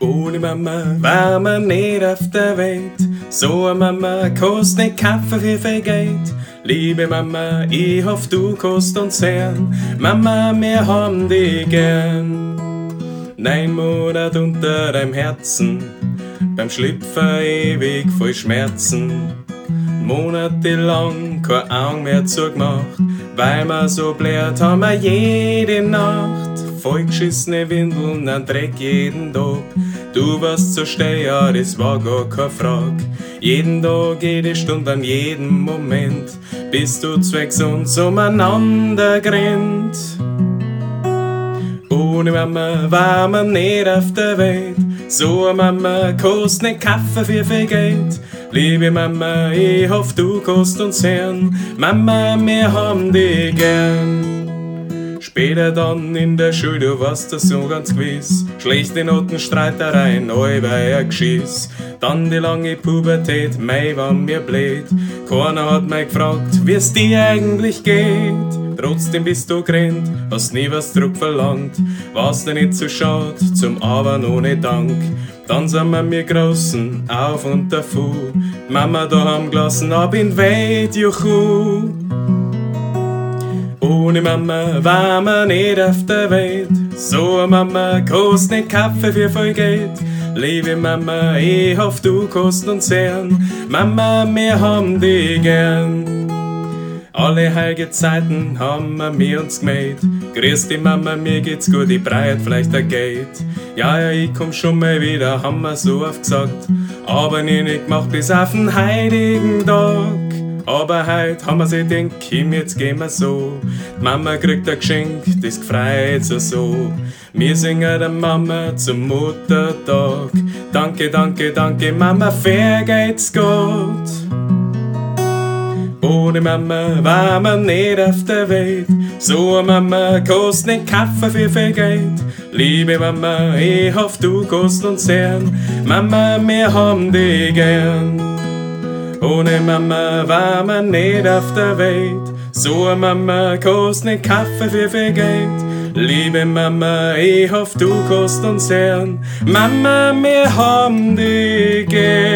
Ohne Mama war man nicht auf der Welt. So eine Mama kostet nicht Kaffee für viel Geld. Liebe Mama, ich hoffe, du kost uns sehr. Mama, wir haben dich gern. Nein, Monat unter deinem Herzen, beim Schlüpfer ewig voll Schmerzen. Monatelang kein Augen mehr zugemacht, weil wir so blärt haben wir jede Nacht. Vollgeschissene Windeln an Dreck jeden Tag. Du warst so steil, ja, das war gar keine Frage. Jeden Tag, jede Stunde, an jedem Moment, bist du zwecks uns umeinander grennt. Ohne Mama war man nicht auf der Welt. So eine Mama kostet nicht Kaffee für viel Geld. Liebe Mama, ich hoffe, du kannst uns hören. Mama, wir haben dich gern. Später dann in der Schule, du warst das so ganz gewiss. Schlechte Noten, Streitereien, allweil Geschiss. Dann die lange Pubertät, mei, war mir blöd. Keiner hat mich gefragt, wie es dir eigentlich geht. Trotzdem bist du gerannt, hast nie was Druck verlangt. Warst dir nicht so schad, zum Arbeiten ohne Dank. Dann sind wir mir Großen auf und davor. Mama da haben gelassen, ab in Weit, juhu. Ohne Mama war man nicht auf der Welt. So eine Mama kostet nicht Kaffee für viel Geld. Liebe Mama, ich hoffe, du kost uns sehen. Mama, wir haben dich gern. Alle heilige Zeiten haben wir uns gemäht. Grüß die Mama, mir geht's gut, ich breit vielleicht ein Geld. Ja, ja, ich komm schon mal wieder, haben wir so oft gesagt. Aber nie nicht gemacht bis auf den heiligen Tag. Aber heut haben wir sich denkt, Kim, jetzt gehen wir so. Die Mama kriegt ein Geschenk, das gefreut so so. Wir singen der Mama zum Muttertag. Danke, danke, danke, Mama, fair geht's gut. Ohne Mama war man nicht auf der Welt. So eine Mama kostet nicht Kaffee für viel Geld. Liebe Mama, ich hoffe, du kost uns sehr. Mama, wir haben dich gern. Ohne Mama war man nicht auf der Welt. So eine Mama kostet nicht Kaffee für viel Geld. Liebe Mama, ich hoffe, du kost uns sehr. Mama, wir haben dich gern.